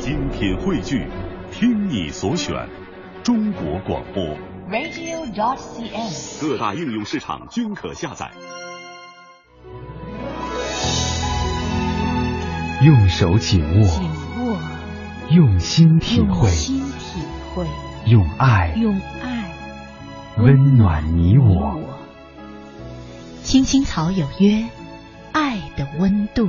精品汇聚，听你所选，中国广播。radio.dot.cn，。各大应用市场均可下载。用手紧握，紧握，用心体会，用心体会，用爱用爱温暖你我。青青草有约，爱的温度。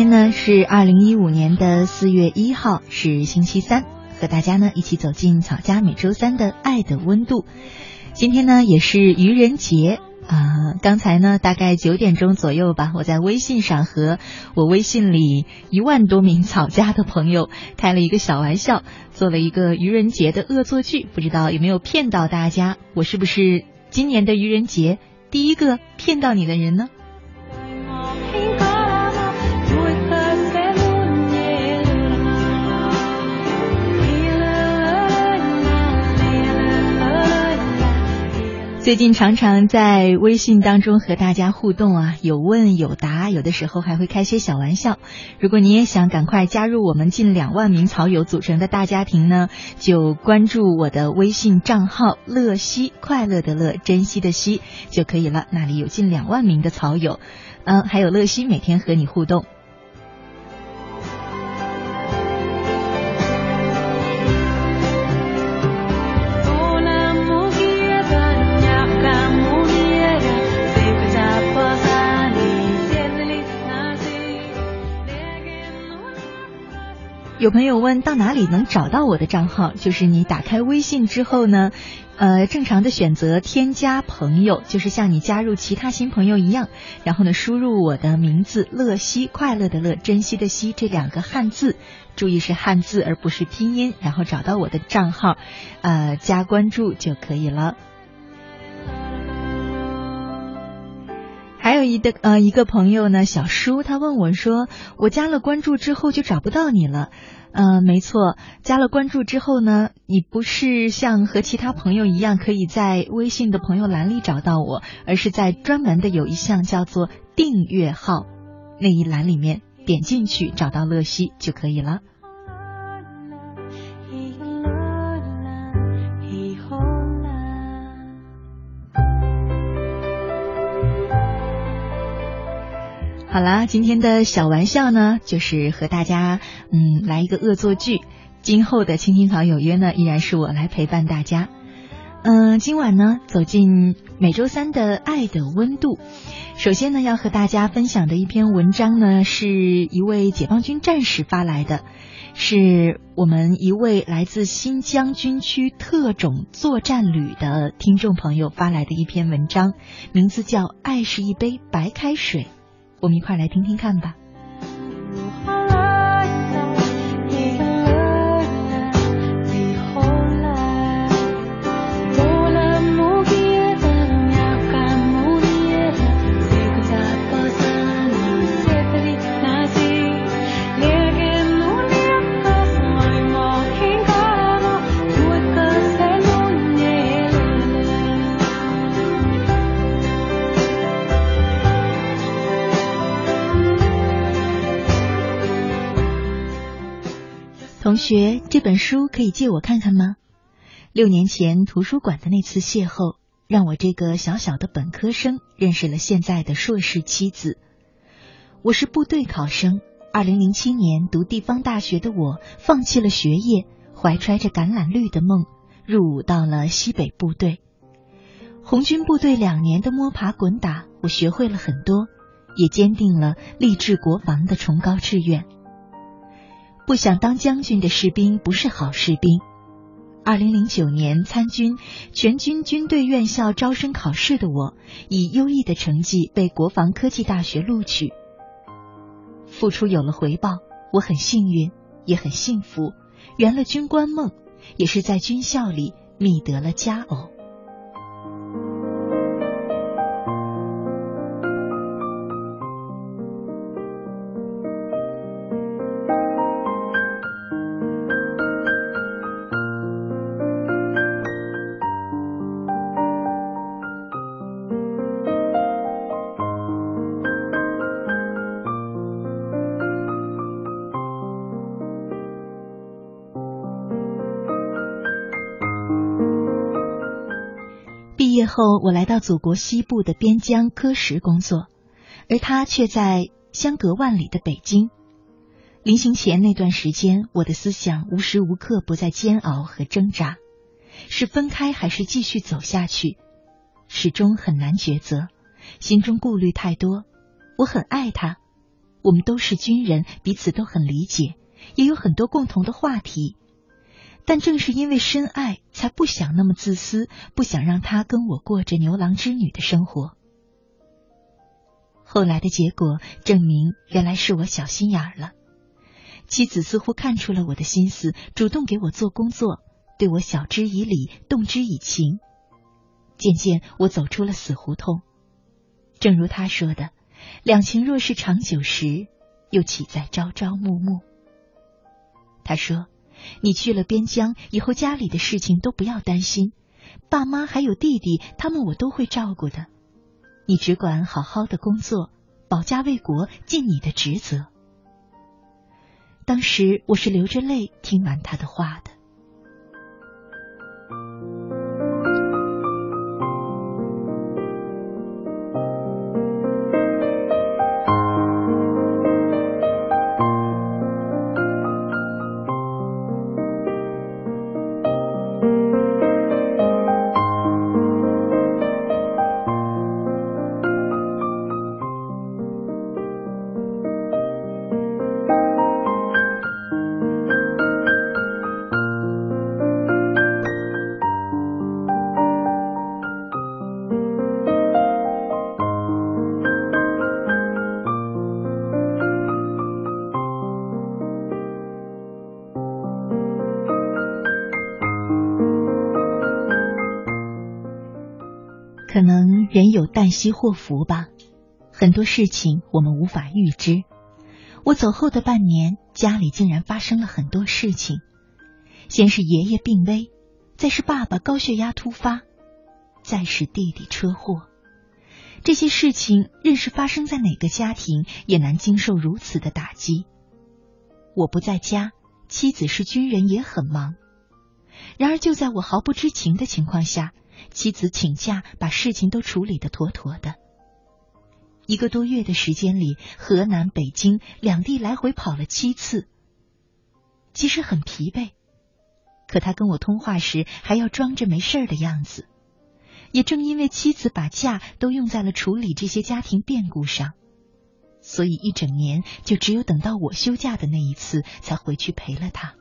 今天呢是二零一五年的四月一号，是星期三，和大家呢一起走进草家每周三的爱的温度。今天呢也是愚人节啊、呃，刚才呢大概九点钟左右吧，我在微信上和我微信里一万多名草家的朋友开了一个小玩笑，做了一个愚人节的恶作剧，不知道有没有骗到大家？我是不是今年的愚人节第一个骗到你的人呢？最近常常在微信当中和大家互动啊，有问有答，有的时候还会开些小玩笑。如果你也想赶快加入我们近两万名草友组成的大家庭呢，就关注我的微信账号“乐西”，快乐的乐，珍惜的惜就可以了。那里有近两万名的草友，嗯，还有乐西每天和你互动。有朋友问到哪里能找到我的账号？就是你打开微信之后呢，呃，正常的选择添加朋友，就是像你加入其他新朋友一样，然后呢，输入我的名字乐西，快乐的乐，珍惜的惜这两个汉字，注意是汉字而不是拼音，然后找到我的账号，呃，加关注就可以了。有一个呃一个朋友呢，小叔，他问我说，我加了关注之后就找不到你了。呃，没错，加了关注之后呢，你不是像和其他朋友一样可以在微信的朋友栏里找到我，而是在专门的有一项叫做订阅号那一栏里面点进去找到乐西就可以了。好啦，今天的小玩笑呢，就是和大家嗯来一个恶作剧。今后的青青草有约呢，依然是我来陪伴大家。嗯、今晚呢，走进每周三的爱的温度。首先呢，要和大家分享的一篇文章呢，是一位解放军战士发来的，是我们一位来自新疆军区特种作战旅的听众朋友发来的一篇文章，名字叫《爱是一杯白开水》。我们一块来听听看吧。同学，这本书可以借我看看吗？六年前图书馆的那次邂逅，让我这个小小的本科生认识了现在的硕士妻子。我是部队考生，二零零七年读地方大学的我，放弃了学业，怀揣着橄榄绿的梦，入伍到了西北部队。红军部队两年的摸爬滚打，我学会了很多，也坚定了立志国防的崇高志愿。不想当将军的士兵不是好士兵。二零零九年参军全军军队院校招生考试的我，以优异的成绩被国防科技大学录取。付出有了回报，我很幸运，也很幸福，圆了军官梦，也是在军校里觅得了佳偶。最后，我来到祖国西部的边疆喀什工作，而他却在相隔万里的北京。临行前那段时间，我的思想无时无刻不在煎熬和挣扎：是分开还是继续走下去？始终很难抉择，心中顾虑太多。我很爱他，我们都是军人，彼此都很理解，也有很多共同的话题。但正是因为深爱，才不想那么自私，不想让他跟我过着牛郎织女的生活。后来的结果证明，原来是我小心眼儿了。妻子似乎看出了我的心思，主动给我做工作，对我晓之以理，动之以情。渐渐，我走出了死胡同。正如他说的：“两情若是长久时，又岂在朝朝暮暮？”他说。你去了边疆以后，家里的事情都不要担心，爸妈还有弟弟，他们我都会照顾的。你只管好好的工作，保家卫国，尽你的职责。当时我是流着泪听完他的话的。可能人有旦夕祸福吧，很多事情我们无法预知。我走后的半年，家里竟然发生了很多事情。先是爷爷病危，再是爸爸高血压突发，再是弟弟车祸。这些事情，任是发生在哪个家庭，也难经受如此的打击。我不在家，妻子是军人，也很忙。然而，就在我毫不知情的情况下。妻子请假，把事情都处理的妥妥的。一个多月的时间里，河南、北京两地来回跑了七次。其实很疲惫，可他跟我通话时还要装着没事的样子。也正因为妻子把假都用在了处理这些家庭变故上，所以一整年就只有等到我休假的那一次才回去陪了他。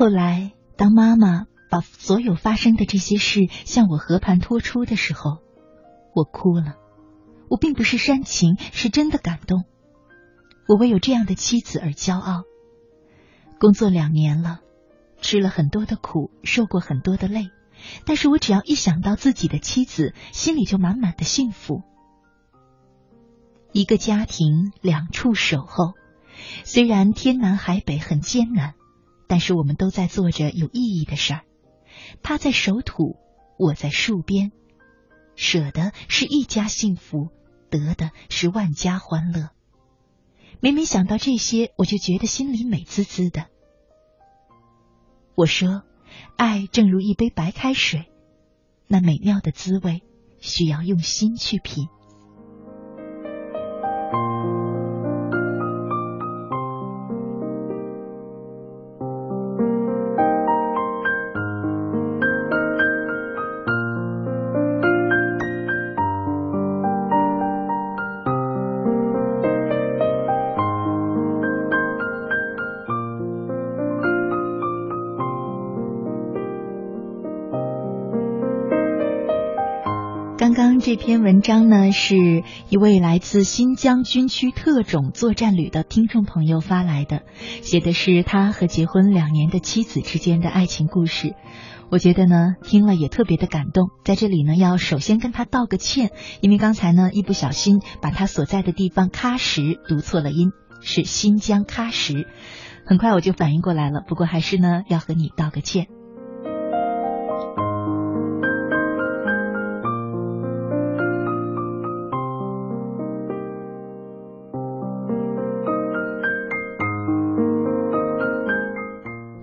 后来，当妈妈把所有发生的这些事向我和盘托出的时候，我哭了。我并不是煽情，是真的感动。我为有这样的妻子而骄傲。工作两年了，吃了很多的苦，受过很多的累，但是我只要一想到自己的妻子，心里就满满的幸福。一个家庭两处守候，虽然天南海北很艰难，但是我们都在做着有意义的事儿。他在守土，我在戍边，舍的是一家幸福。得的是万家欢乐。每每想到这些，我就觉得心里美滋滋的。我说，爱正如一杯白开水，那美妙的滋味需要用心去品。刚刚这篇文章呢，是一位来自新疆军区特种作战旅的听众朋友发来的，写的是他和结婚两年的妻子之间的爱情故事。我觉得呢，听了也特别的感动。在这里呢，要首先跟他道个歉，因为刚才呢一不小心把他所在的地方喀什读错了音，是新疆喀什。很快我就反应过来了，不过还是呢要和你道个歉。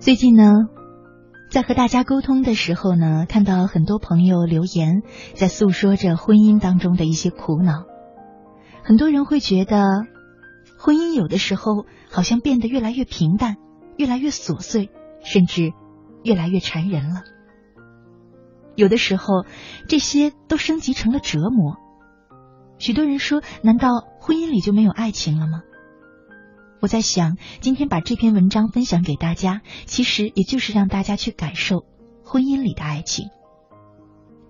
最近呢，在和大家沟通的时候呢，看到很多朋友留言，在诉说着婚姻当中的一些苦恼。很多人会觉得，婚姻有的时候好像变得越来越平淡，越来越琐碎，甚至越来越缠人了。有的时候，这些都升级成了折磨。许多人说，难道婚姻里就没有爱情了吗？我在想，今天把这篇文章分享给大家，其实也就是让大家去感受婚姻里的爱情。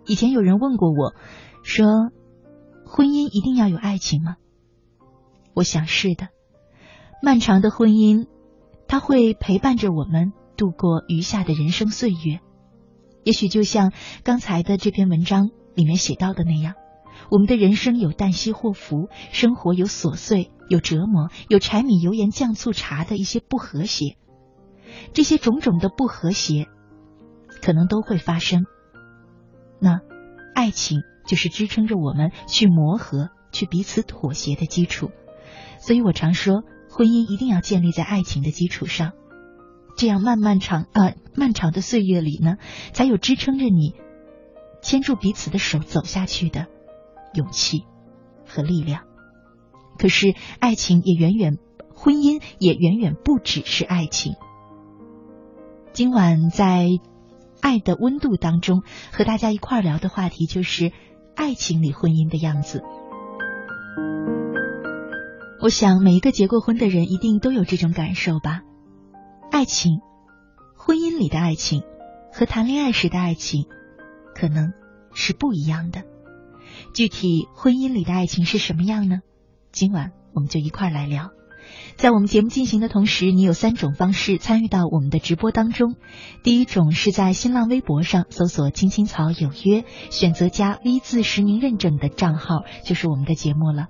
以前有人问过我，说婚姻一定要有爱情吗？我想是的。漫长的婚姻，它会陪伴着我们度过余下的人生岁月。也许就像刚才的这篇文章里面写到的那样。我们的人生有旦夕祸福，生活有琐碎，有折磨，有柴米油盐酱醋茶的一些不和谐，这些种种的不和谐，可能都会发生。那爱情就是支撑着我们去磨合、去彼此妥协的基础。所以我常说，婚姻一定要建立在爱情的基础上，这样漫漫长啊漫长的岁月里呢，才有支撑着你牵住彼此的手走下去的。勇气和力量，可是爱情也远远，婚姻也远远不只是爱情。今晚在《爱的温度》当中和大家一块儿聊的话题就是爱情里婚姻的样子。我想每一个结过婚的人一定都有这种感受吧？爱情，婚姻里的爱情和谈恋爱时的爱情可能是不一样的。具体婚姻里的爱情是什么样呢？今晚我们就一块来聊。在我们节目进行的同时，你有三种方式参与到我们的直播当中。第一种是在新浪微博上搜索“青青草有约”，选择加 V 字实名认证的账号，就是我们的节目了。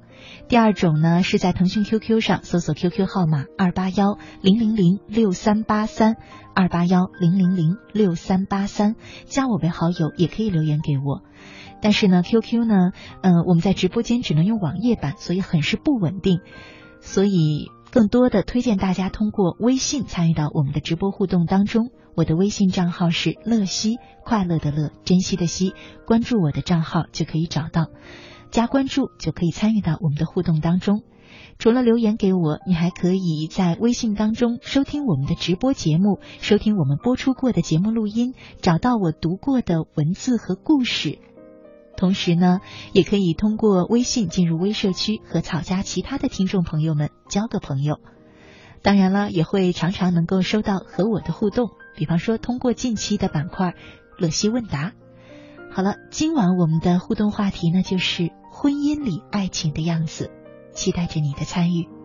第二种呢是在腾讯 QQ 上搜索 QQ 号码二八幺零零零六三八三二八幺零零零六三八三，加我为好友，也可以留言给我。但是呢，QQ 呢，嗯，我们在直播间只能用网页版，所以很是不稳定。所以更多的推荐大家通过微信参与到我们的直播互动当中。我的微信账号是乐西，快乐的乐，珍惜的惜。关注我的账号就可以找到，加关注就可以参与到我们的互动当中。除了留言给我，你还可以在微信当中收听我们的直播节目，收听我们播出过的节目录音，找到我读过的文字和故事。同时呢，也可以通过微信进入微社区和草家其他的听众朋友们交个朋友。当然了，也会常常能够收到和我的互动，比方说通过近期的板块儿乐西问答。好了，今晚我们的互动话题呢，就是婚姻里爱情的样子，期待着你的参与。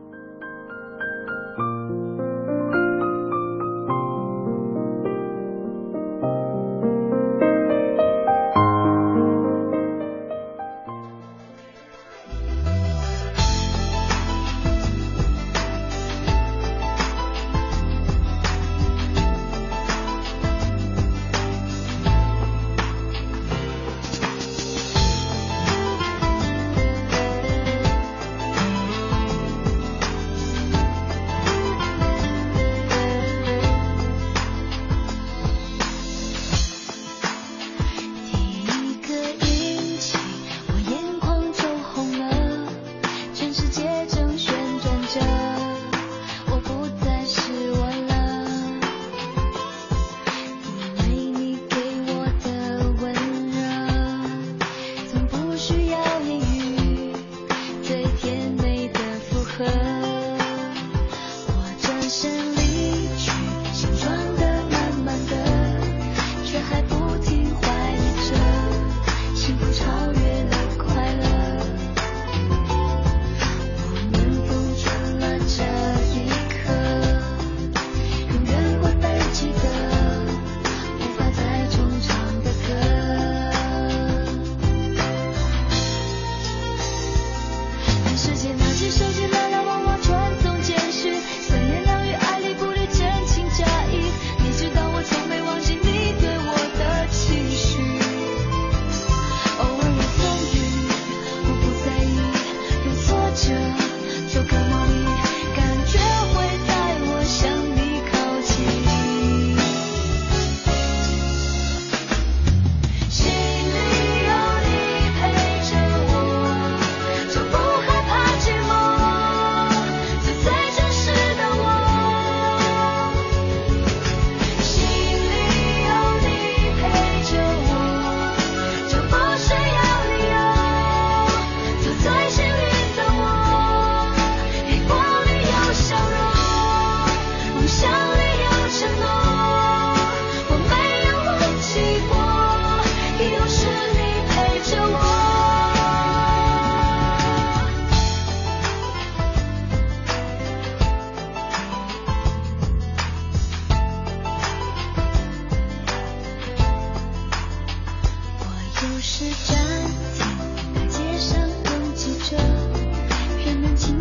难。